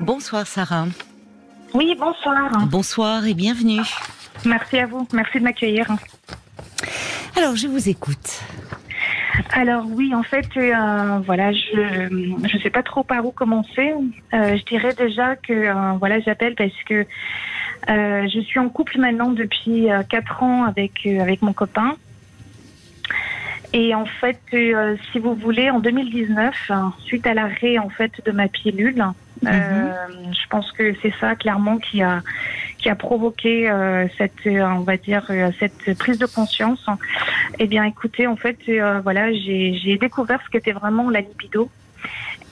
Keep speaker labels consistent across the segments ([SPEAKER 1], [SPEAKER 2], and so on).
[SPEAKER 1] Bonsoir Sarah.
[SPEAKER 2] Oui, bonsoir.
[SPEAKER 1] Bonsoir et bienvenue.
[SPEAKER 2] Merci à vous. Merci de m'accueillir.
[SPEAKER 1] Alors, je vous écoute.
[SPEAKER 2] Alors oui, en fait, euh, voilà, je je sais pas trop par où commencer. Euh, je dirais déjà que euh, voilà, j'appelle parce que je suis en couple maintenant depuis quatre ans avec avec mon copain. Et en fait, si vous voulez, en 2019, suite à l'arrêt en fait de ma pilule, mhm. je pense que c'est ça clairement qui a qui a provoqué euh, cette, euh, on va dire, euh, cette prise de conscience Eh bien, écoutez, en fait, voilà, j'ai découvert ce qu'était vraiment la libido.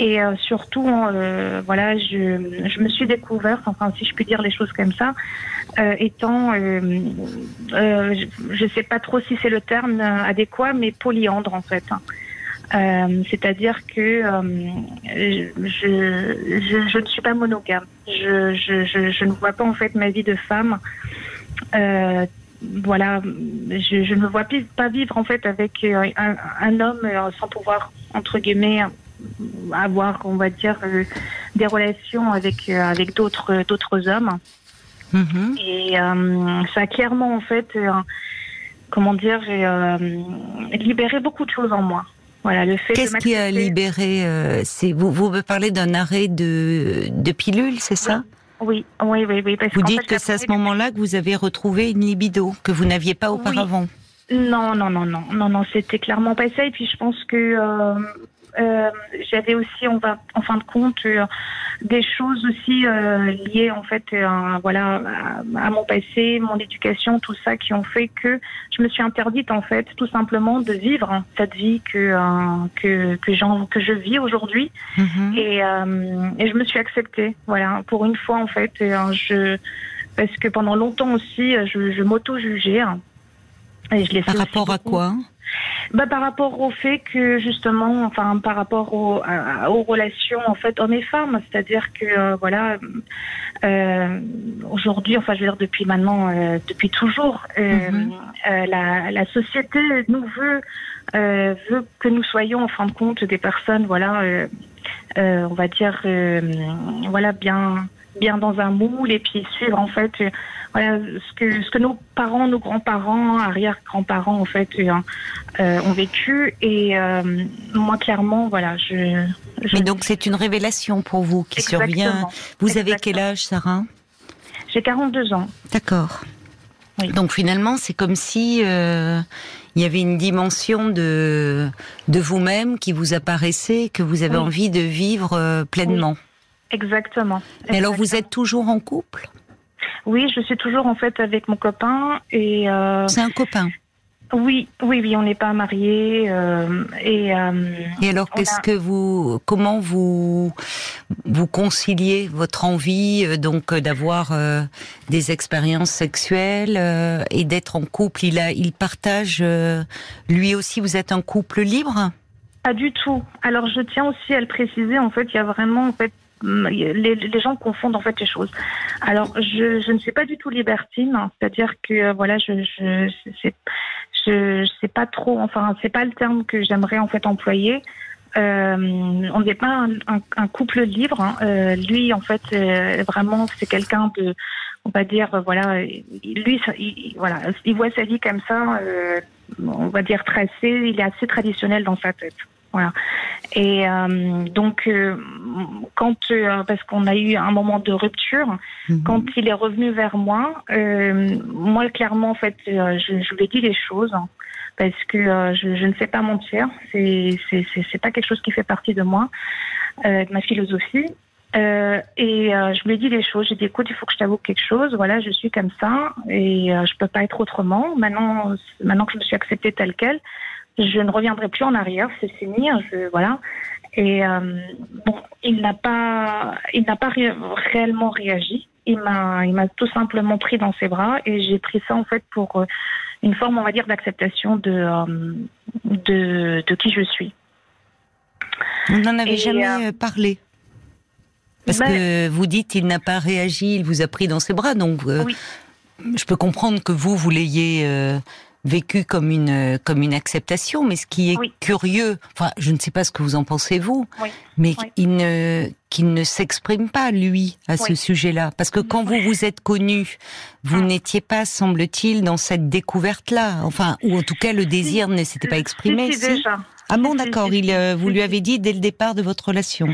[SPEAKER 2] Et surtout, voilà, je, me suis découverte, enfin, si je puis dire les choses comme ça, étant, je ne sais pas trop si c'est le terme adéquat, mais polyandre en fait. Euh, c'est-à-dire que euh, je, ne suis pas monogame. Je, ne vois pas en fait ma vie de femme. Euh, voilà, je, ne me vois pas vivre en fait avec un, un homme sans pouvoir entre guillemets avoir, on va dire, des relations avec avec d'autres d'autres hommes. Mm-hmm. Et ça a clairement en fait, comment dire, libéré beaucoup de choses en moi.
[SPEAKER 1] Voilà, le fait Qu'est-ce qui a libéré euh, c'est vous, vous me parlez d'un arrêt de, de pilule, c'est ça?
[SPEAKER 2] Oui. oui, oui, oui.
[SPEAKER 1] vous dites que c'est à ce moment-là que vous avez retrouvé une libido que vous n'aviez pas auparavant.
[SPEAKER 2] Non, non, non, non, non, non, c'était clairement pas ça. Et puis je pense que euh, euh, j'avais aussi, on va, en fin de compte, euh, des choses aussi euh, liées en fait, voilà, à, mon passé, mon éducation, tout ça, qui ont fait que je me suis interdite en fait, tout simplement, de vivre cette vie que que que, que je vis aujourd'hui. Mhm. Et, et je me suis acceptée, voilà, pour une fois en fait, je parce que pendant longtemps aussi, je, je m'auto-jugeais.
[SPEAKER 1] Et je Par rapport à quoi?
[SPEAKER 2] Bah, par rapport au fait que justement, enfin par rapport aux, aux relations en fait hommes et femmes, c'est-à-dire que euh, voilà, euh, aujourd'hui, enfin je veux dire depuis maintenant, euh, depuis toujours, mhm. la, la, société nous veut veut que nous soyons en fin de compte des personnes, voilà, on va dire, voilà bien bien dans un moule et puis suivre en fait voilà ce que ce que nos parents, nos grands-parents, arrière-grands-parents en fait euh, euh, ont vécu et euh, moi clairement voilà je,
[SPEAKER 1] Mais donc c'est une révélation pour vous qui survient. Vous avez quel âge Sarah?
[SPEAKER 2] J'ai 42 ans.
[SPEAKER 1] D'accord. Donc finalement c'est comme si il y avait une dimension de de vous-même qui vous apparaissait que vous avez envie de vivre pleinement.
[SPEAKER 2] Exactement.
[SPEAKER 1] Mais alors vous êtes toujours en couple?
[SPEAKER 2] Oui, je suis toujours en fait avec mon copain et.
[SPEAKER 1] Euh, c'est un copain.
[SPEAKER 2] Oui, oui, oui, on n'est pas mariés
[SPEAKER 1] euh, et. Euh, et alors, qu'est-ce que vous, comment vous vous conciliez votre envie donc d'avoir des expériences sexuelles et d'être en couple? Il a, il partage lui aussi. Vous êtes un couple libre?
[SPEAKER 2] Pas du tout. Alors, je tiens aussi à le préciser. En fait, il y a vraiment en fait les, gens confondent en fait les choses. Alors, je, ne suis pas du tout libertine, hein. c'est-à-dire que euh, voilà, je je sais pas trop, enfin c'est pas le terme que j'aimerais en fait employer. Euh, on n'est pas un, couple libre. Hein. Euh, lui, en fait, euh, vraiment, c'est quelqu'un de, on va dire, voilà, lui, il, voilà, il voit sa vie comme ça, on va dire tracée. Il est assez traditionnel dans sa tête. Voilà. Et euh, donc, euh, quand euh, parce qu'on a eu un moment de rupture, mhm. quand il est revenu vers moi, moi clairement en fait, je, je, lui ai dit les choses hein, parce que je, je, ne sais pas mentir. C'est c'est c'est pas quelque chose qui fait partie de moi, de ma philosophie. Euh, et je lui ai dit les choses. J'ai dit écoute, il faut que je t'avoue quelque chose. Voilà, je suis comme ça et je peux pas être autrement. Maintenant, maintenant que je me suis acceptée telle quelle, je ne reviendrai plus en arrière, c'est fini, hein, je, voilà. Et euh, bon, il n'a pas, il n'a pas réellement réagi. Il m'a, il m'a tout simplement pris dans ses bras et j'ai pris ça en fait pour euh, une forme, on va dire, d'acceptation de, euh, de, de qui je suis.
[SPEAKER 1] Vous n'en avez jamais parlé? Parce ben que vous dites il n'a pas réagi, il vous a pris dans ses bras, donc oui. je peux comprendre que vous vous l'ayez vécu comme une comme une acceptation, mais ce qui est curieux, enfin, je ne sais pas ce que vous en pensez vous, mais il ne qu'il ne s'exprime pas lui à ce sujet-là, parce que quand vous vous êtes connu, vous ah. n'étiez pas, semble-t-il, dans cette découverte-là, enfin, ou en tout cas le désir ne s'était pas exprimé.
[SPEAKER 2] Si,
[SPEAKER 1] Ah bon, d'accord. Il, euh, vous lui avez dit dès le départ de votre relation.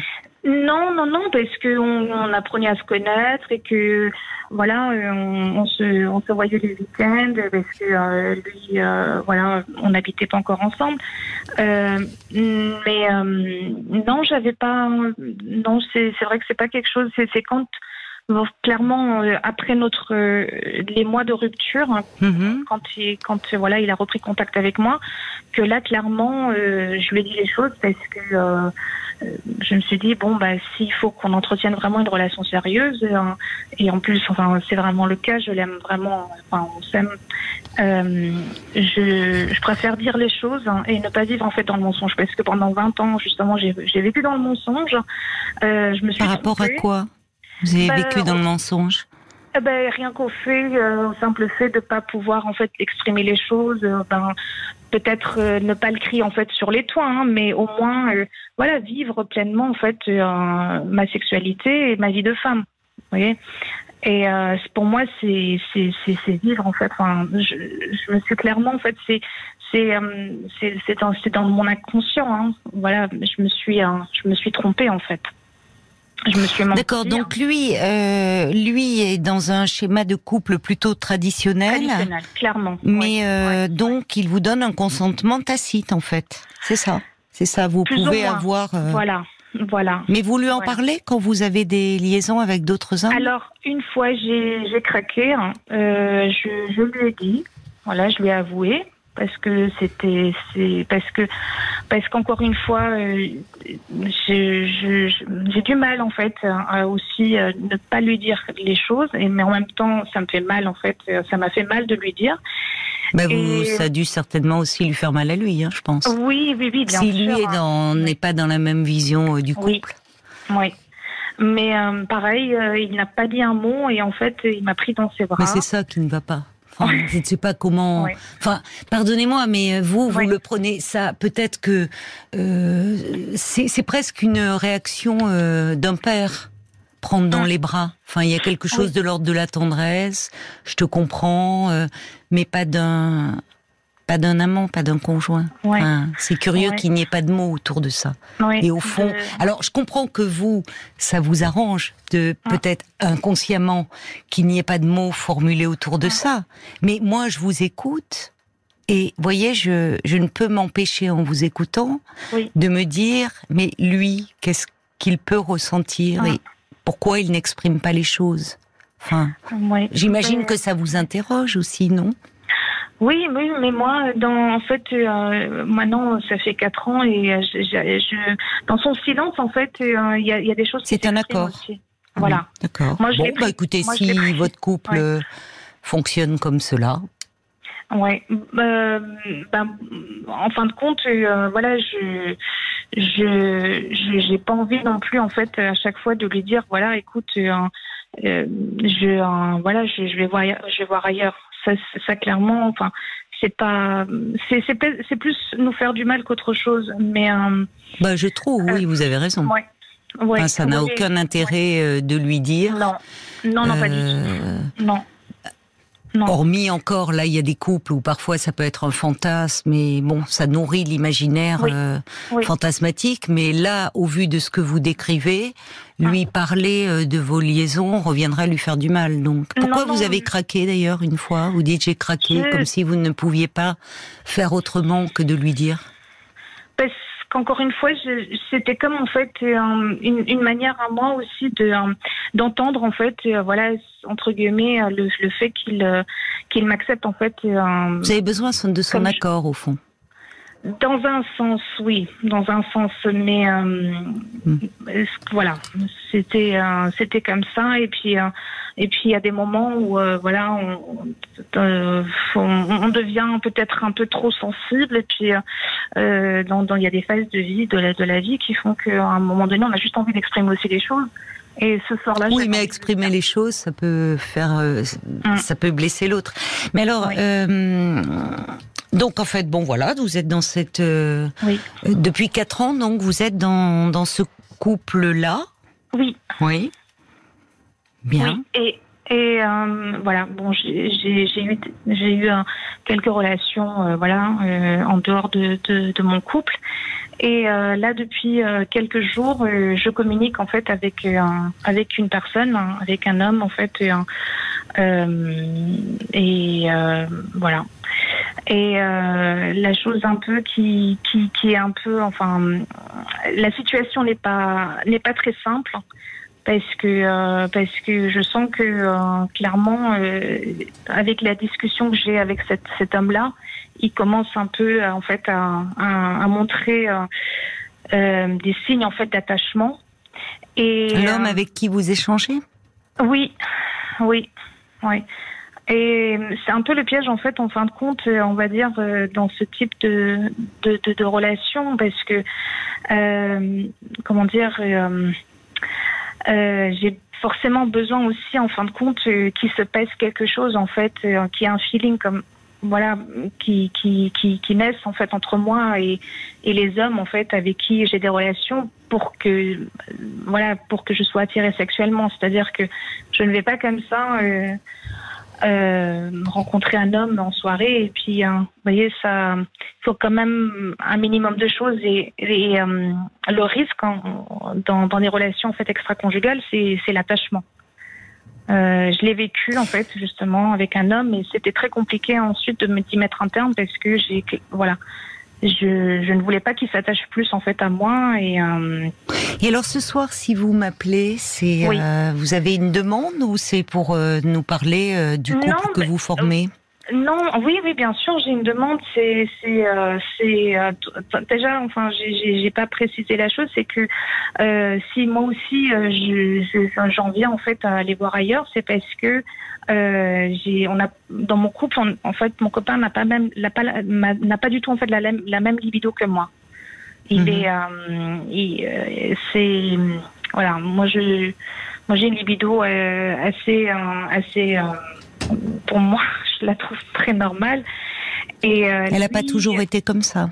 [SPEAKER 2] Non, non, non, parce qu'on on apprenait à se connaître et que voilà, euh, on, se, on se voyait les week-ends parce que euh, lui, euh, voilà, on n'habitait pas encore ensemble. mais non, j'avais pas. Non, c'est vrai que c'est pas quelque chose. C'est quand clairement après notre les mois de rupture hein, mm-hmm. quand il quand voilà il a repris contact avec moi que là clairement je lui ai dit les choses parce que euh, je me suis dit bon bah s'il faut qu'on entretienne vraiment une relation sérieuse euh, et en plus enfin c'est vraiment le cas je l'aime vraiment enfin on s'aime euh, je, je, préfère dire les choses hein, et ne pas vivre en fait dans le mensonge. Parce que pendant 20 ans justement j'ai vécu dans le mensonge
[SPEAKER 1] euh, je me suis par rapport à quoi? Vous avez bah, vécu dans le mensonge?
[SPEAKER 2] Eh ben, rien qu'au fait, au simple fait de pas pouvoir en fait exprimer les choses, ben peut-être euh, ne pas le crier en fait sur les toits, hein, mais au moins euh, voilà vivre pleinement en fait euh, ma sexualité et ma vie de femme. Vous voyez? Et pour moi c'est c'est vivre en fait. Enfin, je, je, me suis clairement en fait c'est c'est c'est dans, dans mon inconscient. Hein. Voilà, je me suis je me suis trompée en fait.
[SPEAKER 1] Je me suis D'accord. Donc lui, euh, lui est dans un schéma de couple plutôt traditionnel.
[SPEAKER 2] Traditionnel, clairement.
[SPEAKER 1] Mais euh, donc il vous donne un consentement tacite en fait. C'est ça. C'est ça. Vous pouvez avoir.
[SPEAKER 2] Euh, voilà. Voilà.
[SPEAKER 1] Mais vous lui en parlez quand vous avez des liaisons avec d'autres hommes?
[SPEAKER 2] Alors, une fois, j'ai craqué. Hein. je, je lui ai dit. Voilà, je lui ai avoué parce que c'était c'est parce que parce qu'encore une fois euh, j'ai du mal en fait à aussi euh, ne pas lui dire les choses et mais en même temps ça me fait mal en fait ça m'a fait mal de lui dire
[SPEAKER 1] bah vous, ça a dû certainement aussi lui faire mal à lui, hein, je pense.
[SPEAKER 2] Oui, oui, oui, bien
[SPEAKER 1] si lui n'est pas dans la même vision euh, du couple.
[SPEAKER 2] Oui. oui. Mais pareil, il n'a pas dit un mot et en fait, il m'a pris dans ses bras.
[SPEAKER 1] Mais c'est ça qui ne va pas je ne sais pas comment. Enfin, pardonnez-moi, mais vous, vous le prenez ça. Peut-être que euh, c'est presque une réaction euh, d'un père prendre dans les bras. Enfin, il y a quelque chose de l'ordre de la tendresse. Je te comprends, euh, mais pas d'un pas d'un amant, pas d'un conjoint. c'est curieux qu'il n'y ait pas de mots autour de ça. Et au fond, alors je comprends que vous, ça vous arrange de ah. peut-être inconsciemment qu'il n'y ait pas de mots formulés autour de ah. ça. Mais moi, je vous écoute. Et voyez, je, je ne peux m'empêcher en vous écoutant de me dire, mais lui, qu'est-ce qu'il peut ressentir ah. et pourquoi il n'exprime pas les choses? Enfin, j'imagine que ça vous interroge aussi, non?
[SPEAKER 2] Oui, oui, mais moi, dans, en fait, euh, maintenant, ça fait quatre ans et euh, je, dans son silence, en fait, euh, il y, a, y, a, des choses.
[SPEAKER 1] C'est un accord. Voilà. D'accord. Bon, bah, écoutez, si votre couple fonctionne comme cela.
[SPEAKER 2] Ouais. ben, en fin de compte, voilà, je, je, j'ai pas envie non plus, en fait, à chaque fois de lui dire, voilà, écoute, je, voilà, je, je vais voir, je vais voir ailleurs ça, ça clairement, enfin, c'est pas, c'est, plus nous faire du mal qu'autre chose. Mais euh,
[SPEAKER 1] bah, je trouve, oui, euh, vous avez raison. Ouais. ça n'a aucun intérêt euh, de lui dire.
[SPEAKER 2] Non, non, non, pas du tout. Non.
[SPEAKER 1] Hormis encore, là, il y a des couples où parfois ça peut être un fantasme, mais bon, ça nourrit l'imaginaire euh, fantasmatique. Mais là, au vu de ce que vous décrivez, lui ah. parler euh, de vos liaisons reviendra lui faire du mal. Donc, pourquoi vous avez craqué d'ailleurs une fois? Vous dites j'ai craqué, comme si vous ne pouviez pas faire autrement que de lui dire?
[SPEAKER 2] Parce encore une fois, c'était comme en fait une, une, manière à moi aussi de euh, d'entendre en fait, euh, voilà entre guillemets euh, le, le fait qu'il qu'il m'accepte en fait.
[SPEAKER 1] Vous avez besoin de son accord au fond.
[SPEAKER 2] Dans un sens, oui, dans un sens, mais hmm. voilà, c'était c'était comme ça et puis et puis il y a des moments où voilà on, on, devient peut-être un peu trop sensible et puis euh, dans, il y a des phases de vie de la, de la vie qui font qu'à un moment donné on a juste envie d'exprimer aussi les choses Et ce soir-là,
[SPEAKER 1] oui, mais exprimer les choses, ça peut faire, mm. ça peut blesser l'autre. Mais alors, donc en fait, bon voilà, vous êtes dans cette, oui. depuis quatre ans, donc vous êtes dans dans ce couple-là.
[SPEAKER 2] Oui.
[SPEAKER 1] Oui. Bien.
[SPEAKER 2] Et et euh, voilà, bon, j'ai eu j'ai eu quelques relations, euh, voilà, euh, en dehors de, de, de, mon couple. Et là, depuis quelques jours, je communique en fait avec avec une personne, hein, avec un homme en fait, et voilà. Et la chose un peu qui, qui qui est un peu, enfin, la situation n'est pas n'est pas très simple parce que euh, parce que je sens que euh, clairement euh, avec la discussion que j'ai avec cet, cet homme-là, il commence un peu en fait à, à, montrer des signes en fait d'attachement.
[SPEAKER 1] Et l'homme avec qui vous échangez?
[SPEAKER 2] Oui, oui, oui. Et c'est un peu le piège en fait en fin de compte, on va dire dans ce type de de, de, de relation parce que comment dire euh, j'ai forcément besoin aussi, en fin de compte, euh, qu'il se passe quelque chose, en fait, euh, qui ait un feeling comme voilà qui qui qui, qui naissent en fait entre moi et et les hommes en fait avec qui j'ai des relations pour que voilà pour que je sois attirée sexuellement. C'est-à-dire que je ne vais pas comme ça euh, euh, rencontrer un homme en soirée et puis euh, vous voyez ça faut quand même un minimum de choses et, euh, le risque dans, dans des relations en fait extra-conjugales c'est c'est l'attachement. Je l'ai vécu en fait justement avec un homme et c'était très compliqué ensuite de me d'y mettre un terme parce que j'ai voilà je, ne voulais pas qu'il s'attache plus en fait à moi et. Euh,
[SPEAKER 1] et alors ce soir, si vous m'appelez, c'est euh, vous avez une demande ou c'est pour euh, nous parler du couple que vous formez?
[SPEAKER 2] Non, oui, oui, bien sûr, j'ai une demande. C'est, c'est, euh, c'est euh, déjà, enfin, j'ai, j'ai pas précisé la chose, c'est que euh, si moi aussi, je, j'en viens en fait à aller voir ailleurs, c'est parce que j'ai, on a dans mon couple, en fait, mon copain n'a pas même, n'a pas, n'a pas du tout en fait la, la même libido que moi. Il mhm. est, il, c'est, voilà, moi je, moi j'ai une libido assez, assez, pour moi je la trouve très normale.
[SPEAKER 1] Et euh, Elle n'a pas toujours été comme ça.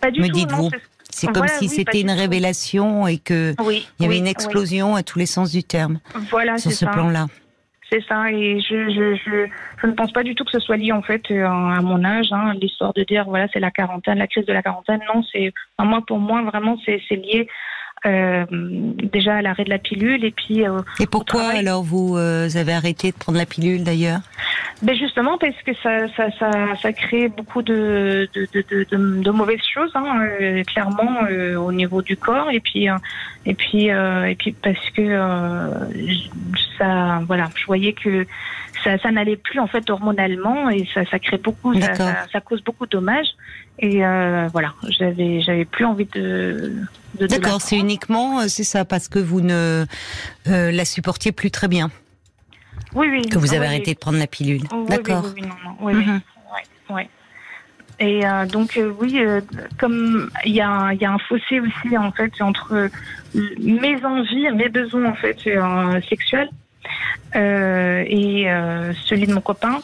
[SPEAKER 2] Pas du
[SPEAKER 1] Me dites-vous. C'est comme si c'était une révélation et que il y avait une explosion à tous les sens du terme.
[SPEAKER 2] Voilà,
[SPEAKER 1] sur ce plan-là.
[SPEAKER 2] C'est ça, et je, je, je, je, ne pense pas du tout que ce soit lié en fait euh, à mon âge, hein, l'histoire de dire voilà c'est la quarantaine, la crise de la quarantaine. Non, c'est moi pour moi vraiment c'est lié euh, déjà à l'arrêt de la pilule et puis.
[SPEAKER 1] Euh, et pourquoi alors vous euh, avez arrêté de prendre la pilule d'ailleurs?
[SPEAKER 2] Ben justement parce que ça, ça, ça, ça crée beaucoup de, de, de, de, de mauvaises choses, hein, clairement au niveau du corps et puis et puis et puis parce que ça voilà, je voyais que ça, ça n'allait plus en fait hormonalement et ça, ça crée beaucoup, ça, ça, cause beaucoup de dommages et voilà, j'avais j'avais plus envie de
[SPEAKER 1] D'accord, c'est uniquement, euh, c'est ça, parce que vous ne euh, la supportiez plus très bien.
[SPEAKER 2] Oui, oui.
[SPEAKER 1] Que vous avez arrêté de prendre la pilule. D'accord.
[SPEAKER 2] Oui, oui, non, non. Oui, mhm. oui. Et euh, donc oui, comme il y a, y a un fossé aussi en fait entre mes envies, mes besoins en fait sexuels et celui de mon copain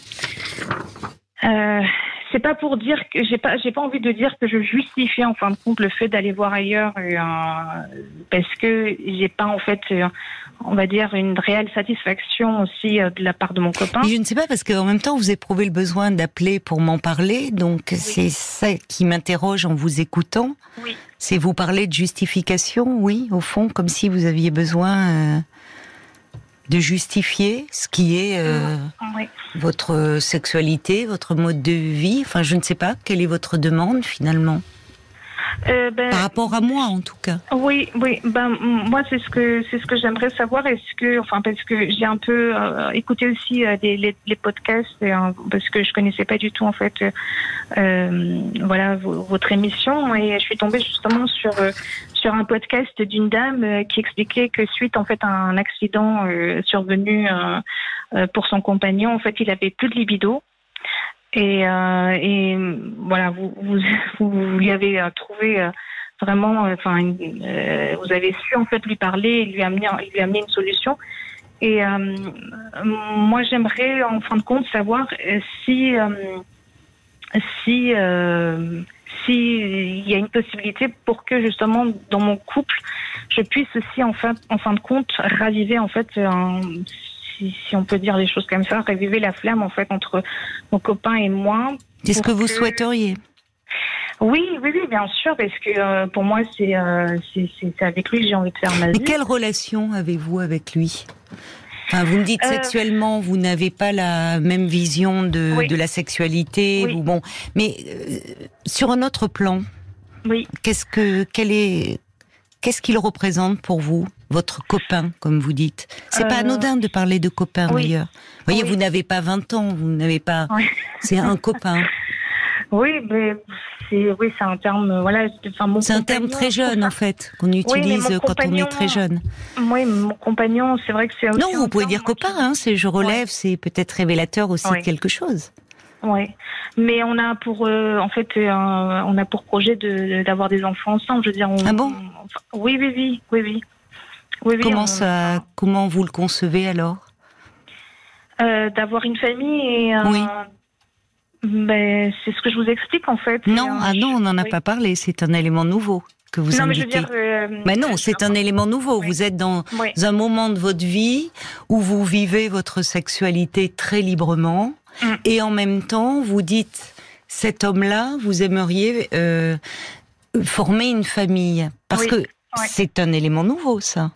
[SPEAKER 2] c'est pas pour dire que j'ai pas j'ai pas envie de dire que je justifie en fin de compte le fait d'aller voir ailleurs euh, parce que j'ai pas en fait euh, on va dire une réelle satisfaction aussi euh, de la part de mon copain.
[SPEAKER 1] je ne sais pas parce qu'en même temps vous éprouvez le besoin d'appeler pour m'en parler donc c'est ça qui m'interroge en vous écoutant.
[SPEAKER 2] Oui.
[SPEAKER 1] C'est vous parler de justification, oui, au fond comme si vous aviez besoin de justifier ce qui est euh, votre sexualité, votre mode de vie? Enfin, je ne sais pas quelle est votre demande finalement? Euh, ben, Par rapport à moi, en tout cas.
[SPEAKER 2] Oui, oui. Ben moi, c'est ce que c'est ce que j'aimerais savoir. Est-ce que, enfin, parce que j'ai un peu euh, écouté aussi les, les, podcasts, parce que je connaissais pas du tout en fait, voilà, votre émission, et je suis tombée justement sur sur un podcast d'une dame qui expliquait que suite en fait à un accident survenu pour son compagnon, en fait, il avait plus de libido. Et, euh, et voilà, vous, vous, vous, lui avez euh, trouvé vraiment, enfin, vous avez su en fait lui parler et lui amener, lui amener une solution. Et moi, j'aimerais en fin de compte savoir si si s'il y a une possibilité pour que justement dans mon couple, je puisse aussi en fin, en fin de compte raviver en fait, si, on peut dire les choses comme ça, raviver la flamme en fait entre mon copain et moi.
[SPEAKER 1] C'est ce que vous souhaiteriez?
[SPEAKER 2] Oui, oui, oui, bien sûr, parce que euh, pour moi, euh, c'est c'est avec lui que j'ai envie de faire ma vie.
[SPEAKER 1] Et quelle relation avez-vous avec lui? Enfin, vous me dites euh, sexuellement, vous n'avez pas la même vision de, de la sexualité, ou bon, mais euh, sur un autre plan,
[SPEAKER 2] oui.
[SPEAKER 1] qu'est-ce que, quel est, qu'est-ce qu'il représente pour vous, votre copain, comme vous dites C'est pas euh, anodin de parler de copain d'ailleurs. Vous voyez, vous n'avez pas 20 ans, vous n'avez pas, c'est un copain.
[SPEAKER 2] Oui, mais c'est oui, c'est un terme voilà.
[SPEAKER 1] c'est un terme très jeune en fait qu'on utilise quand on est très jeune.
[SPEAKER 2] Oui, mon compagnon, c'est vrai que c'est.
[SPEAKER 1] Non, vous pouvez dire copain. Hein, c'est je relève, c'est peut-être révélateur aussi de quelque chose.
[SPEAKER 2] Oui, mais on a pour euh, en fait on a pour projet de d'avoir des enfants ensemble. Je veux dire.
[SPEAKER 1] ah bon?
[SPEAKER 2] Oui, oui, oui, oui, oui.
[SPEAKER 1] oui, comment ça Comment vous le concevez alors?
[SPEAKER 2] Euh, D'avoir une famille et
[SPEAKER 1] oui.
[SPEAKER 2] Ben, c'est ce que je vous explique en fait.
[SPEAKER 1] Non, ah non, on n'en a pas parlé. C'est un élément nouveau que vous non, indiquez. Mais, euh, mais non, c'est un élément nouveau. Vous êtes dans un moment de votre vie où vous vivez votre sexualité très librement mm. et en même temps vous dites cet homme-là, vous aimeriez euh, former une famille parce que c'est un élément nouveau, ça.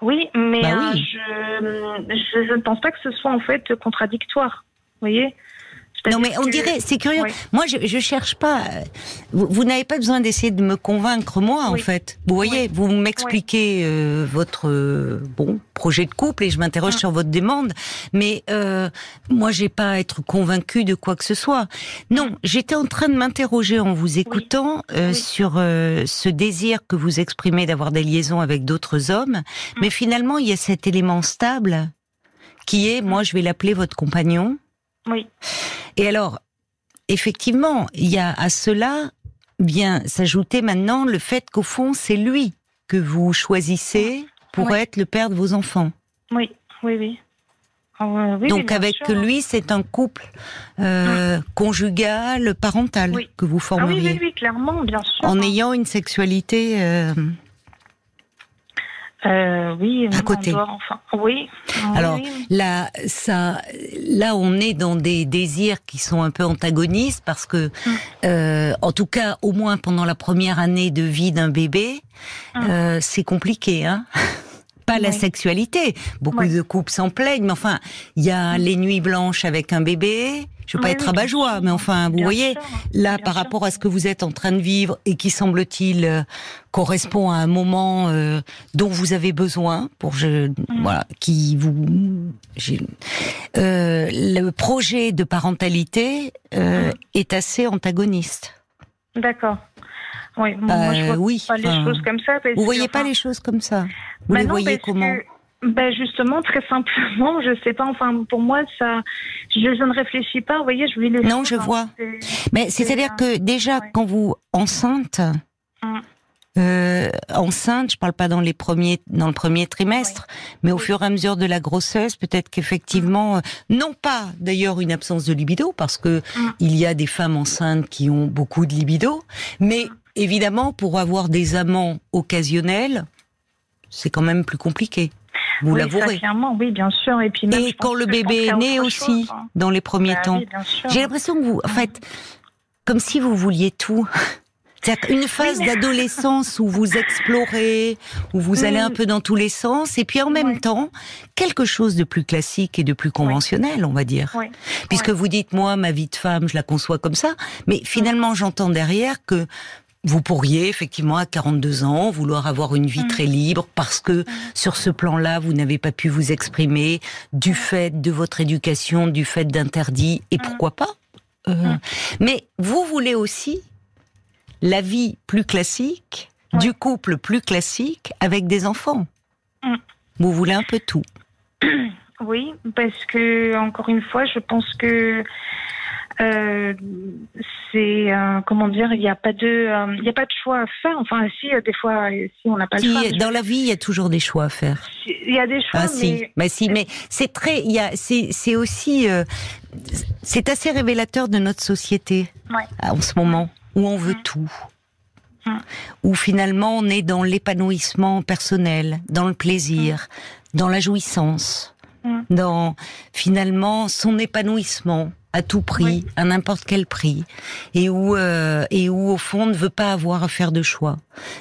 [SPEAKER 2] Oui, mais bah euh, je, je ne pense pas que ce soit en fait contradictoire. Vous voyez
[SPEAKER 1] non, mais on dirait, c'est curieux. Moi, je, je cherche pas. Vous, n'avez pas besoin d'essayer de me convaincre, moi, en fait. Vous voyez, vous m'expliquez euh, votre euh, bon projet de couple et je m'interroge sur votre demande. Mais euh, moi, j'ai pas à être convaincue de quoi que ce soit. Non, j'étais en train de m'interroger en vous écoutant euh, sur euh, ce désir que vous exprimez d'avoir des liaisons avec d'autres hommes. Mm. Mais finalement, il y a cet élément stable qui est, moi, je vais l'appeler votre compagnon.
[SPEAKER 2] Oui.
[SPEAKER 1] Et alors, effectivement, il y a à cela bien s'ajouter maintenant le fait qu'au fond, c'est lui que vous choisissez pour être le père de vos enfants.
[SPEAKER 2] Oui, oui, oui.
[SPEAKER 1] Ah Donc avec lui, c'est un couple euh, conjugal, parental que vous formeriez.
[SPEAKER 2] Ah oui, oui, oui, clairement, bien sûr.
[SPEAKER 1] En ayant une sexualité euh,
[SPEAKER 2] euh, oui,
[SPEAKER 1] à côté.
[SPEAKER 2] enfin, oui.
[SPEAKER 1] Alors là, ça, là, on est dans des désirs qui sont un peu antagonistes parce que, hum. euh, en tout cas, au moins pendant la première année de vie d'un bébé, hum. euh, c'est compliqué, hein. Pas la sexualité. Beaucoup de couples s'en plaignent, mais enfin, il y a hum. les nuits blanches avec un bébé, je veux pas être rabat-joie, mais enfin, vous voyez, là, par rapport à ce que vous êtes en train de vivre et qui semble-t-il euh, correspond à un moment euh, dont vous avez besoin pour je mm. voilà qui vous euh, le projet de parentalité mm. est assez antagoniste.
[SPEAKER 2] D'accord. Oui, moi, je vois
[SPEAKER 1] oui,
[SPEAKER 2] pas les choses comme ça.
[SPEAKER 1] vous voyez pas les choses comme ça. Vous bah les voyez comment
[SPEAKER 2] ben justement, très simplement, je sais pas. Enfin, pour moi, ça, je, ne réfléchis pas. Vous voyez, je vis les.
[SPEAKER 1] Non, je vois. Mais c'est-à-dire que déjà, quand vous enceinte, hum. euh, enceinte, je parle pas dans les premiers, dans le premier trimestre, mais au fur et à mesure de la grossesse, peut-être qu'effectivement, euh, non pas d'ailleurs une absence de libido, parce que hum. il y a des femmes enceintes qui ont beaucoup de libido, mais hum. Évidemment, pour avoir des amants occasionnels, c'est quand même plus compliqué. Vous oui,
[SPEAKER 2] clairement, oui, bien sûr. Et puis
[SPEAKER 1] même, quand le bébé est né aussi, hein. dans les premiers bah temps. J'ai l'impression que vous, en fait, comme si vous vouliez tout. C'est-à-dire une phase d'adolescence où vous explorez, où vous allez un peu dans tous les sens, et puis en même temps, quelque chose de plus classique et de plus conventionnel, on va dire. Puisque vous dites, moi, ma vie de femme, je la conçois comme ça, mais finalement, j'entends derrière que vous pourriez effectivement à 42 ans vouloir avoir une vie mm. très libre parce que mm. sur ce plan-là, vous n'avez pas pu vous exprimer du mm. fait de votre éducation, du fait d'interdits, et pourquoi pas euh, Mais vous voulez aussi la vie plus classique, du couple plus classique avec des enfants. Vous voulez un peu tout.
[SPEAKER 2] Oui, parce que encore une fois, je pense que euh, c'est euh, comment dire, il n'y a pas de, euh, il y a pas de choix à faire. Enfin, si des fois, si on n'a pas le choix.
[SPEAKER 1] Dans la vie, il y a toujours des choix à faire.
[SPEAKER 2] Il y a des choix.
[SPEAKER 1] Ah, mais... si, mais si, mais c'est très, il y a, c'est aussi, c'est assez révélateur de notre société en ce moment où on veut tout. Où finalement on est dans l'épanouissement personnel, dans le plaisir, dans la jouissance, dans finalement son épanouissement à tout prix, à n'importe quel prix, et où euh, et où au fond on ne veut pas avoir à faire de choix.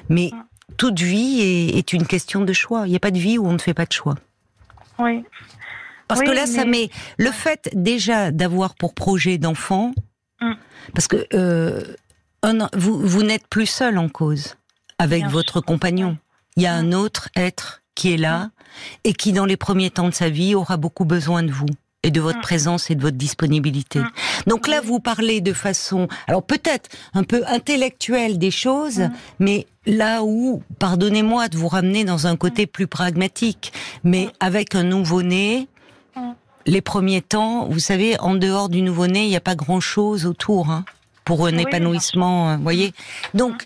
[SPEAKER 1] Mais toute vie est, une question de choix. Il n'y a pas de vie où on ne fait pas de choix.
[SPEAKER 2] Oui.
[SPEAKER 1] Parce que là, ça met le fait déjà d'avoir pour projet d'enfant, mm. parce que euh, vous, vous n'êtes plus seul en cause avec votre compagnon. Il y a un mm. autre être qui est là et qui, dans les premiers temps de sa vie, aura beaucoup besoin de vous et de votre mm. présence et de votre disponibilité. Mm. Donc là, vous parlez de façon, alors peut-être un peu intellectuelle des choses, mm. mais là où, pardonnez-moi de vous ramener dans un côté plus pragmatique, mais avec un nouveau-né, les premiers temps, vous savez, en dehors du nouveau-né, il n'y a pas grand-chose autour hein, pour un épanouissement, vous voyez. Donc,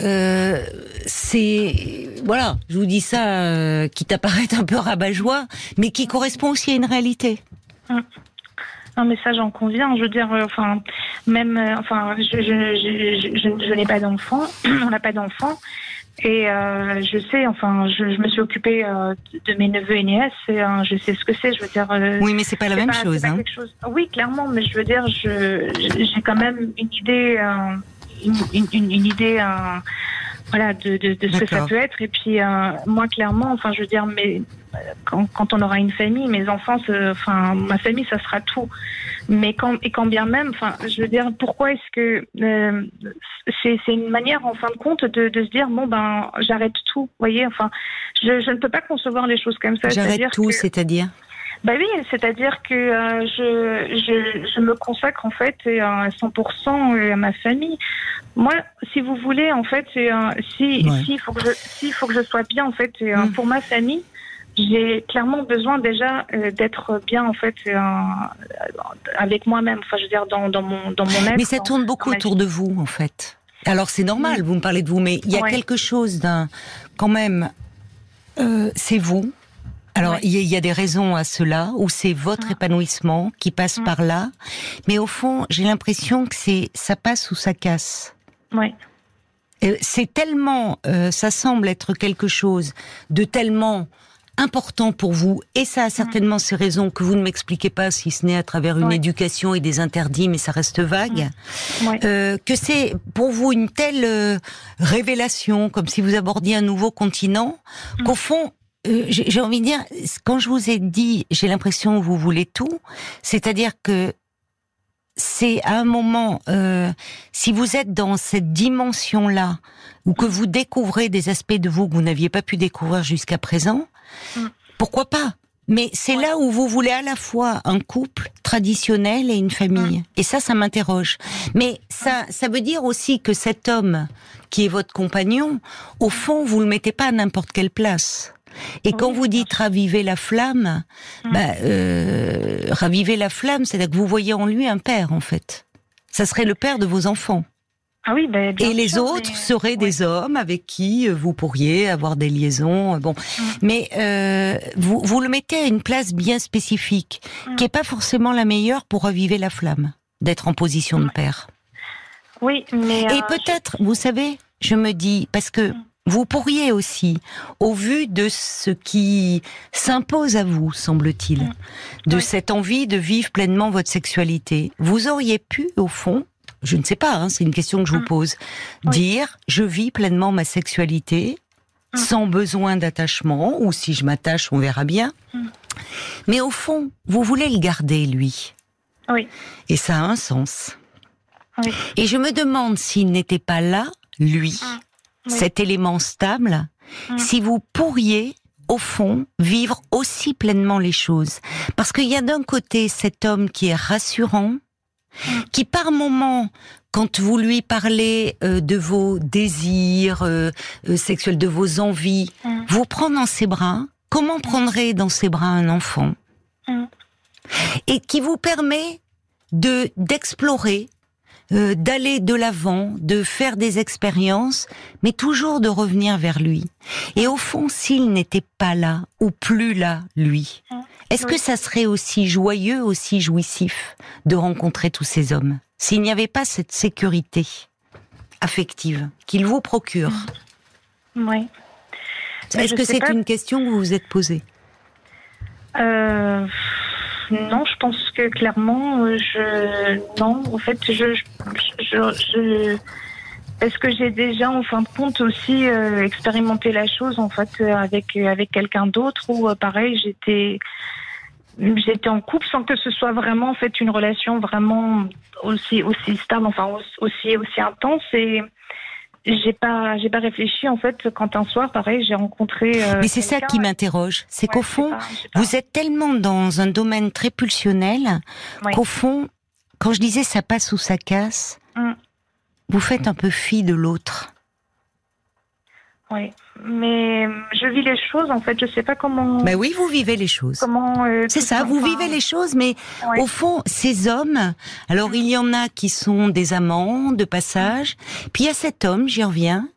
[SPEAKER 1] euh, c'est voilà, je vous dis ça euh, qui t'apparaît un peu rabat-joie, mais qui correspond aussi à une réalité.
[SPEAKER 2] Mm. Non, mais ça, j'en conviens. Je veux dire, euh, enfin, même, euh, enfin, je, je, je, je n'ai pas d'enfant. On n'a pas d'enfant. Et euh, je sais, enfin, je, me suis occupée de mes neveux et nièces. Et, je sais ce que c'est. Je veux dire.
[SPEAKER 1] oui, mais c'est pas la même chose, hein.
[SPEAKER 2] chose. Oui, clairement, mais je veux dire, je, j'ai quand même une idée, une, une, une, idée voilà, de, de, de ce que ça peut être. Et puis, euh, moi, clairement, enfin, je veux dire, mais quand, quand on aura une famille, mes enfants, enfin, ma famille, ça sera tout. Mais quand, et quand bien même, enfin, je veux dire, pourquoi est-ce que euh, c'est, c'est une manière, en fin de compte, de, de se dire, bon, ben, j'arrête tout. Vous voyez, enfin, je, je ne peux pas concevoir les choses comme ça.
[SPEAKER 1] J'arrête tout, c'est-à-dire
[SPEAKER 2] bah oui, c'est-à-dire que euh, je, je, je, me consacre en fait à 100% à ma famille. Moi, si vous voulez, en fait, euh, si s'il faut que je s'il faut que je sois bien en fait mm. pour ma famille, j'ai clairement besoin déjà euh, d'être bien en fait avec moi-même. Enfin, je veux dire dans, dans mon dans mon être.
[SPEAKER 1] Mais ça tourne beaucoup autour de vous en fait. Alors c'est normal, vous me parlez de vous, mais il y a quelque chose d'un quand même. c'est vous, alors, il y, a des raisons à cela, où c'est votre ah. épanouissement qui passe mm. par là. Mais au fond, j'ai l'impression que c'est ça passe ou ça casse.
[SPEAKER 2] Oui.
[SPEAKER 1] C'est tellement, euh, ça semble être quelque chose de tellement important pour vous, et ça a certainement ces raisons que vous ne m'expliquez pas, si ce n'est à travers une éducation et des interdits, mais ça reste vague, mm. euh, que c'est pour vous une telle euh, révélation, comme si vous abordiez un nouveau continent, mm. qu'au fond, euh, j'ai envie de dire, quand je vous ai dit, j'ai l'impression que vous voulez tout, c'est-à-dire que c'est à un moment, euh, si vous êtes dans cette dimension-là, ou que vous découvrez des aspects de vous que vous n'aviez pas pu découvrir jusqu'à présent, mm. pourquoi pas? Mais c'est là où vous voulez à la fois un couple traditionnel et une famille. Mm. Et ça, ça m'interroge. Mais ça, ça veut dire aussi que cet homme qui est votre compagnon, au fond, vous le mettez pas à n'importe quelle place. Et quand vous dites raviver la flamme, hum. bah, euh, raviver la flamme, c'est-à-dire que vous voyez en lui un père, en fait. Ça serait le père de vos enfants.
[SPEAKER 2] Ah oui, ben,
[SPEAKER 1] Et les autres seraient des hommes avec qui euh, vous pourriez avoir des liaisons. Euh, bon, hum. mais vous, vous le mettez à une place bien spécifique, hum. qui n'est pas forcément la meilleure pour raviver la flamme, d'être en position de père.
[SPEAKER 2] Oui, mais
[SPEAKER 1] et peut-être, vous savez, je me dis parce que vous pourriez aussi, au vu de ce qui s'impose à vous, semble-t-il, mm. de cette envie de vivre pleinement votre sexualité, vous auriez pu, au fond, je ne sais pas, hein, c'est une question que je vous mm. pose, dire je vis pleinement ma sexualité mm. sans besoin d'attachement, ou si je m'attache, on verra bien. Mais au fond, vous voulez le garder, lui.
[SPEAKER 2] Oui.
[SPEAKER 1] Et ça a un sens. Et je me demande s'il n'était pas là, lui, cet élément stable, mm. si vous pourriez au fond, vivre aussi pleinement les choses. Parce qu'il y a d'un côté cet homme qui est rassurant, mm. qui par moment, quand vous lui parlez euh, de vos désirs euh, euh, sexuels, de vos envies, mm. vous prend dans ses bras. Comment prendrait dans ses bras un enfant? Et qui vous permet de d'explorer, euh, d'aller de l'avant, de faire des expériences, mais toujours de revenir vers lui. Et au fond, s'il n'était pas là, ou plus là, lui, mmh. est-ce que ça serait aussi joyeux, aussi jouissif de rencontrer tous ces hommes S'il n'y avait pas cette sécurité affective qu'il vous procure?
[SPEAKER 2] Mmh. Oui.
[SPEAKER 1] Est-ce que c'est une question que vous vous êtes posée?
[SPEAKER 2] Euh, non, je pense que clairement, euh, je non, en fait, je, est-ce que j'ai déjà, en fin de compte, aussi euh, expérimenté la chose en fait avec avec quelqu'un d'autre ou pareil, j'étais j'étais en couple sans que ce soit vraiment en fait une relation vraiment aussi aussi stable, enfin aussi aussi intense et j'ai pas, j'ai pas réfléchi en fait quand un soir, pareil, j'ai rencontré.
[SPEAKER 1] Euh, Mais c'est ça qui m'interroge, c'est qu'au fond, vous êtes tellement dans un domaine très pulsionnel qu'au fond, quand je disais ça passe ou ça casse, mm. vous faites un peu fi de l'autre.
[SPEAKER 2] Oui, mais je vis les choses en fait. Je sais pas comment.
[SPEAKER 1] Ben oui, vous vivez les choses.
[SPEAKER 2] Comment euh,
[SPEAKER 1] C'est ça, vous vivez les choses, mais au fond, ces hommes. Alors il y en a qui sont des amants de passage, puis il y a cet homme, j'y reviens,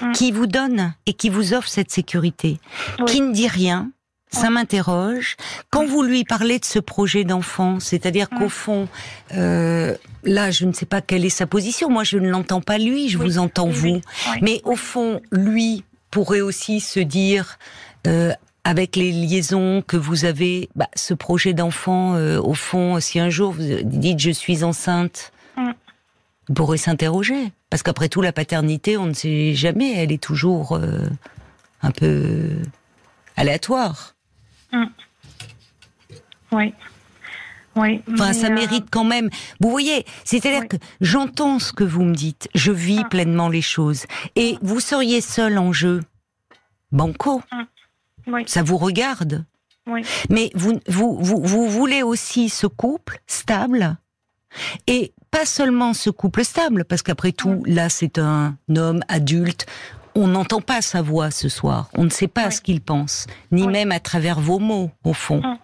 [SPEAKER 1] mm. qui vous donne et qui vous offre cette sécurité, qui ne dit rien. Ça m'interroge. Quand vous lui parlez de ce projet d'enfant, c'est-à-dire qu'au mm. fond, euh, là, je ne sais pas quelle est sa position. Moi, je ne l'entends pas lui, je vous entends vous. Mais au fond, lui pourrait aussi se dire, euh, avec les liaisons que vous avez, bah, ce projet d'enfant, euh, au fond, si un jour vous dites je suis enceinte, mm. vous pourrez s'interroger. Parce qu'après tout, la paternité, on ne sait jamais, elle est toujours euh, un peu aléatoire.
[SPEAKER 2] Mm. Oui. Oui,
[SPEAKER 1] enfin, ça euh, mérite quand même. Vous voyez, c'est-à-dire que j'entends ce que vous me dites, je vis ah. pleinement les choses, et vous seriez seul en jeu, banco. Ah. Oui. Ça vous regarde. Oui. Mais vous, vous, vous, vous voulez aussi ce couple stable, et pas seulement ce couple stable, parce qu'après tout, là, c'est un homme adulte on n'entend pas sa voix ce soir. On ne sait pas ce qu'il pense, ni même à travers vos mots, au fond. Hum.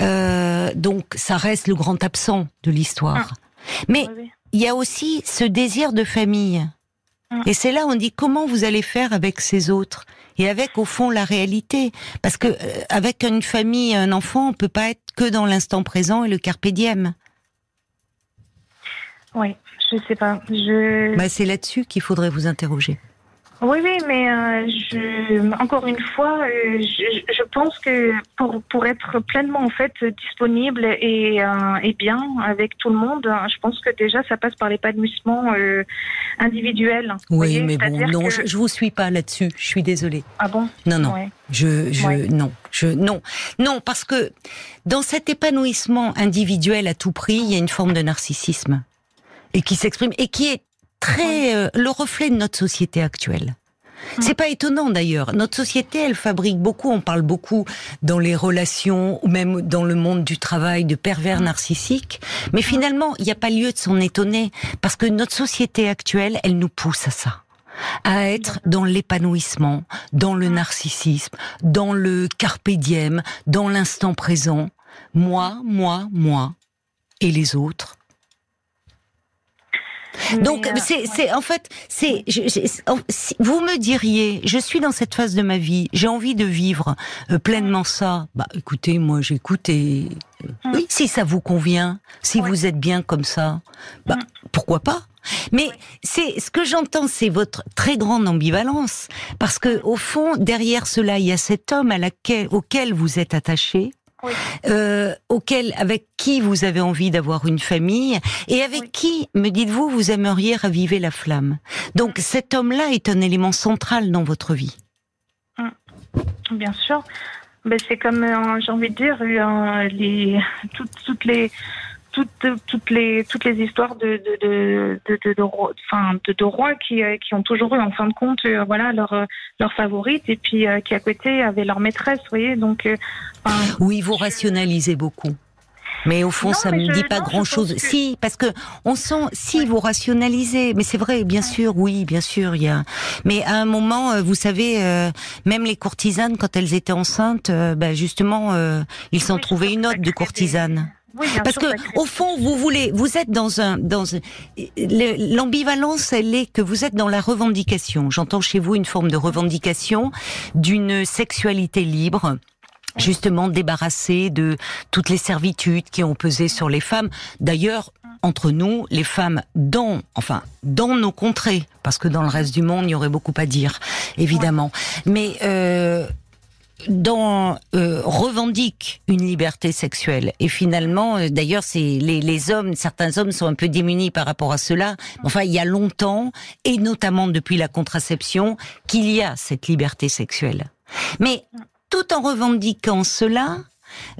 [SPEAKER 1] Euh, donc, ça reste le grand absent de l'histoire. Hum. Mais il y a aussi ce désir de famille. Hum. Et c'est là où on dit comment vous allez faire avec ces autres? Et avec au fond la réalité, parce que euh, avec une famille, un enfant, on peut pas être que dans l'instant présent et le carpe diem.
[SPEAKER 2] Oui, je sais pas. Je...
[SPEAKER 1] Bah, c'est là-dessus qu'il faudrait vous interroger.
[SPEAKER 2] Oui, oui, mais euh, je, encore une fois, euh, je, je, pense que pour, pour être pleinement en fait disponible et, euh, et bien avec tout le monde, je pense que déjà ça passe par l'épanouissement individuel.
[SPEAKER 1] Oui, mais bon, non, je, je vous suis pas là-dessus. Je suis désolée.
[SPEAKER 2] Ah bon?
[SPEAKER 1] Non, non. Je, je, non, je, non, non, parce que dans cet épanouissement individuel à tout prix, il y a une forme de narcissisme et qui s'exprime et qui est très euh, le reflet de notre société actuelle. C'est pas étonnant d'ailleurs. Notre société, elle fabrique beaucoup, on parle beaucoup dans les relations ou même dans le monde du travail de pervers narcissiques. Mais finalement, il n'y a pas lieu de s'en étonner parce que notre société actuelle, elle nous pousse à ça à être dans l'épanouissement, dans le narcissisme, dans le carpe diem, dans l'instant présent. Moi, moi, moi. Et les autres donc euh, c'est en fait c'est vous me diriez je suis dans cette phase de ma vie j'ai envie de vivre euh, pleinement ça bah écoutez moi j'écoute et euh, hum. oui si ça vous convient si vous êtes bien comme ça bah hum. pourquoi pas? Mais c'est ce que j'entends, c'est votre très grande ambivalence, parce que au fond, derrière cela, il y a cet homme à laquelle, auquel vous êtes attaché, euh, auquel, avec qui vous avez envie d'avoir une famille et avec qui, me dites-vous, vous aimeriez raviver la flamme. Donc cet homme-là est un élément central dans votre vie.
[SPEAKER 2] Hum. Bien sûr. Ben, c'est comme, euh, j'ai envie de dire, euh, les, toutes, toutes les toutes, toutes les toutes les histoires de de de de, de, de, de rois qui euh, qui ont toujours eu en fin de compte euh, voilà leur euh, leur favorite et puis qui à côté avaient leur maîtresse vous voyez donc
[SPEAKER 1] oui vous rationalisez beaucoup mais au fond, ça ne me dit pas grand-chose. Si, parce que on sent, si vous rationalisez, mais c'est vrai, bien sûr, oui, bien sûr, il y a. Mais à un moment, vous savez, même les courtisanes, quand elles étaient enceintes, bah, justement, ils s'en trouvaient une autre de courtisane. Parce que au fond, vous voulez, vous êtes dans un, dans l'ambivalence, elle est que vous êtes dans la revendication. J'entends chez vous une forme de revendication d'une sexualité libre, justement débarrassée de toutes les servitudes qui ont pesé sur les femmes. D'ailleurs, entre nous, les femmes dans, enfin, dans nos contrées, parce que dans le reste du monde, il y aurait beaucoup à dire, évidemment. Mais euh, dans euh, revendique une liberté sexuelle. Et finalement euh, d'ailleurs c'est les, les, hommes certains hommes sont un peu démunis par rapport à cela. Enfin il y a longtemps et notamment depuis la contraception qu'il y a cette liberté sexuelle. Mais tout en revendiquant cela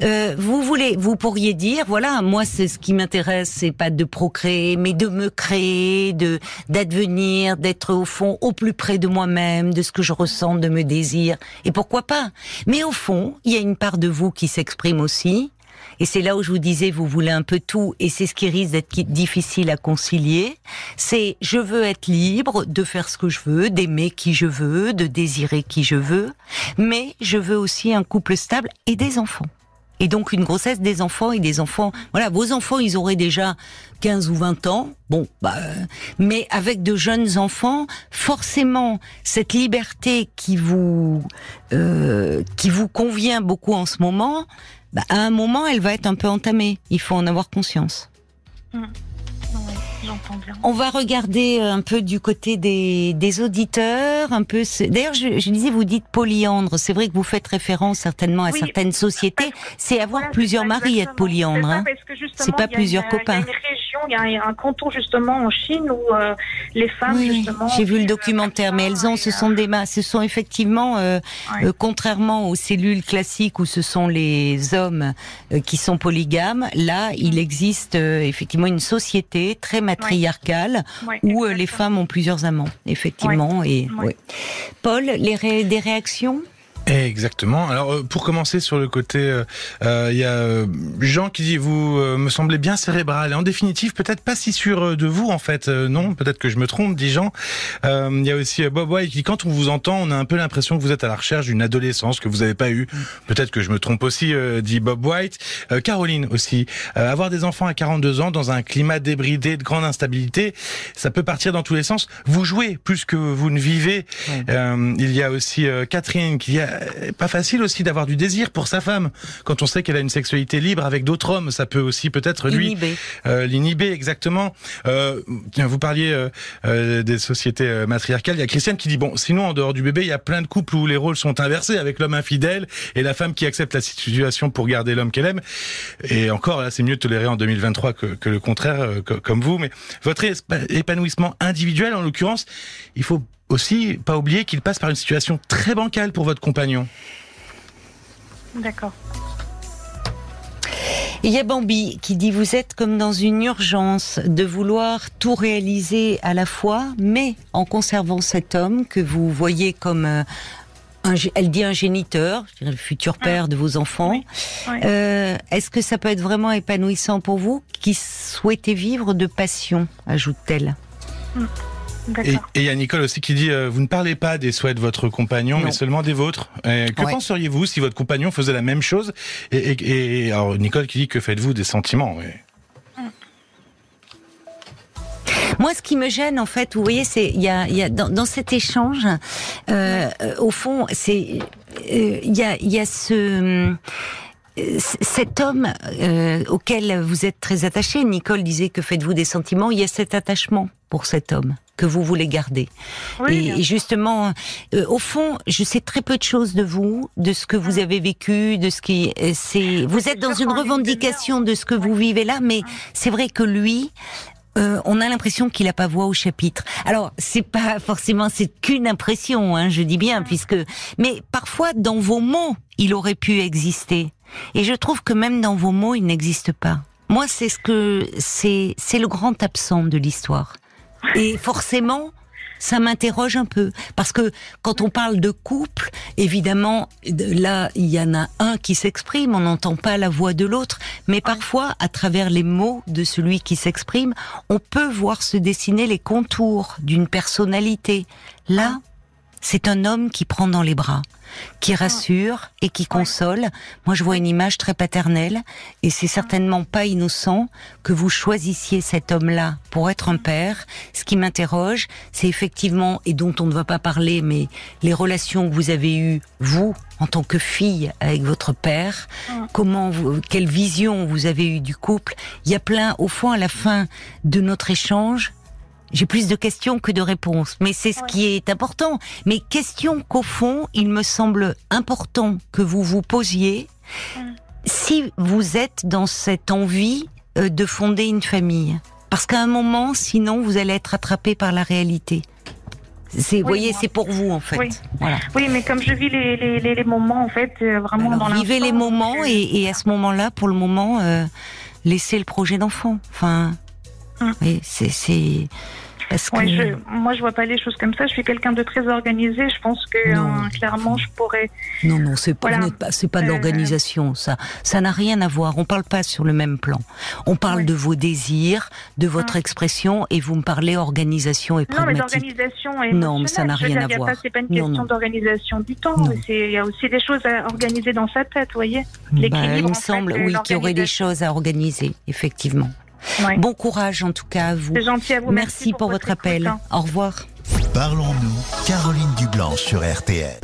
[SPEAKER 1] euh, vous voulez, vous pourriez dire, voilà, moi c'est ce qui m'intéresse, c'est pas de procréer, mais de me créer, de d'advenir, d'être au fond au plus près de moi-même, de ce que je ressens, de me désir, et pourquoi pas? Mais au fond, il y a une part de vous qui s'exprime aussi, et c'est là où je vous disais, vous voulez un peu tout, et c'est ce qui risque d'être difficile à concilier. C'est je veux être libre de faire ce que je veux, d'aimer qui je veux, de désirer qui je veux, mais je veux aussi un couple stable et des enfants et donc une grossesse des enfants et des enfants. Voilà, vos enfants, ils auraient déjà 15 ou 20 ans. Bon, bah, mais avec de jeunes enfants, forcément, cette liberté qui vous euh, qui vous convient beaucoup en ce moment, bah, à un moment, elle va être un peu entamée. Il faut en avoir conscience. Mmh. On va regarder un peu du côté des, des auditeurs, un peu. D'ailleurs, je, je, disais, vous dites polyandre. C'est vrai que vous faites référence certainement à certaines sociétés. C'est avoir plusieurs maris être polyandre. Hein. C'est pas plusieurs copains
[SPEAKER 2] il y a un canton justement en Chine où euh, les femmes justement.
[SPEAKER 1] J'ai vu le documentaire, mais elles ont, ce sont des ce sont effectivement, euh, euh, contrairement aux cellules classiques où ce sont les hommes qui sont polygames, là il existe effectivement une société très matriarcale où les femmes ont plusieurs amants, effectivement. Et Paul, les des réactions?
[SPEAKER 3] Exactement. Alors euh, pour commencer sur le côté, euh, euh, il y a Jean qui dit vous me semblez bien cérébral et en définitive peut-être pas si sûr de vous en fait. non, peut-être que je me trompe, dit Jean. Il y a aussi Bob White qui dit quand on vous entend, on a un peu l'impression que vous êtes à la recherche d'une adolescence que vous n'avez pas eue. Peut-être que je me trompe aussi, dit Bob White. Caroline aussi. avoir des enfants à 42 ans dans un climat débridé de grande instabilité, ça peut partir dans tous les sens. Vous jouez plus que vous ne vivez. il y a aussi Catherine qui euh, pas facile aussi d'avoir du désir pour sa femme quand on sait qu'elle a une sexualité libre avec d'autres hommes. Ça peut aussi peut-être lui euh, l'inhiber exactement. Euh, vous parliez euh, euh, des sociétés matriarcales. Il y a Christiane qui dit bon, sinon en dehors du bébé, il y a plein de couples où les rôles sont inversés avec l'homme infidèle et la femme qui accepte la situation pour garder l'homme qu'elle aime. Et encore là, c'est mieux de tolérer en 2023 que, que le contraire, comme vous. Mais votre épanouissement individuel, en l'occurrence, il faut aussi pas oublier qu'il passe par une situation très bancale pour votre compagnon.
[SPEAKER 2] D'accord.
[SPEAKER 1] Il y a Bambi qui dit vous êtes comme dans une urgence de vouloir tout réaliser à la fois, mais en conservant cet homme que vous voyez comme euh, un, elle dit un géniteur, je dirais le futur ah. père de vos enfants. Euh, est-ce que ça peut être vraiment épanouissant pour vous qui souhaitez vivre de passion, ajoute-t-elle?
[SPEAKER 3] Hmm. Et il y a Nicole aussi qui dit euh, vous ne parlez pas des souhaits de votre compagnon, mais seulement des vôtres. que penseriez-vous si votre compagnon faisait la même chose et, et, alors Nicole qui dit que faites-vous des sentiments
[SPEAKER 1] Moi, ce qui me gêne, en fait, vous voyez, c'est il y a, y a dans, dans, cet échange, euh, au fond, c'est euh, il y a il y a ce cet homme euh, auquel vous êtes très attaché, Nicole disait que faites-vous des sentiments, il y a cet attachement pour cet homme que vous voulez garder. et, justement, euh, au fond, je sais très peu de choses de vous, de ce que vous avez vécu, de ce qui euh, c'est. Vous êtes dans une revendication de ce que vous vivez là, mais c'est vrai que lui, euh, on a l'impression qu'il n'a pas voix au chapitre. Alors, c'est pas forcément, c'est qu'une impression, hein, je dis bien, puisque, mais parfois dans vos mots, il aurait pu exister. Et je trouve que même dans vos mots, il n'existe pas. Moi, c'est ce que c'est, c'est le grand absent de l'histoire. Et forcément, ça m'interroge un peu. Parce que quand on parle de couple, évidemment, là, il y en a un qui s'exprime, on n'entend pas la voix de l'autre, mais parfois, à travers les mots de celui qui s'exprime, on peut voir se dessiner les contours d'une personnalité. Là, C'est un homme qui prend dans les bras, qui rassure et qui console. Moi, je vois une image très paternelle et c'est certainement pas innocent que vous choisissiez cet homme-là pour être un père. Ce qui m'interroge, c'est effectivement, et dont on ne va pas parler, mais les relations que vous avez eues, vous, en tant que fille avec votre père, comment vous, quelle vision vous avez eue du couple. Il y a plein, au fond, à la fin de notre échange, j'ai plus de questions que de réponses, mais c'est ce qui est important. Mais question qu'au fond, il me semble important que vous vous posiez si vous êtes dans cette envie euh, de fonder une famille. Parce qu'à un moment, sinon, vous allez être attrapé par la réalité. C'est, vous voyez, c'est pour vous en fait.
[SPEAKER 2] Oui. Voilà. oui, mais comme je vis les, les, les moments en fait, euh, vraiment Alors,
[SPEAKER 1] dans Vivez les moments et, et, à ce moment-là, pour le moment, euh, laissez le projet d'enfant. Enfin, hum. oui, c'est
[SPEAKER 2] je, moi, je vois pas les choses comme ça. Je suis quelqu'un de très organisé. Je pense que euh, clairement, je pourrais.
[SPEAKER 1] Non, non, c'est pas, c'est pas de euh, l'organisation. Ça, ça n'a rien à voir. On parle pas sur le même plan. On parle de vos désirs, de votre expression, et vous me parlez organisation et pragmatique.
[SPEAKER 2] Non, mais d'organisation et
[SPEAKER 1] non, mais ça n'a rien à voir.
[SPEAKER 2] C'est pas une question d'organisation du temps. Il y a aussi des choses à organiser dans sa tête, vous voyez.
[SPEAKER 1] Bah, il me semble, oui, qu'il y aurait des choses à organiser, effectivement. Bon courage en tout cas à vous.
[SPEAKER 2] Gentil à vous.
[SPEAKER 1] Merci, pour, votre, appel. Au revoir.
[SPEAKER 4] Parlons-nous, Caroline Dublanche sur RTL.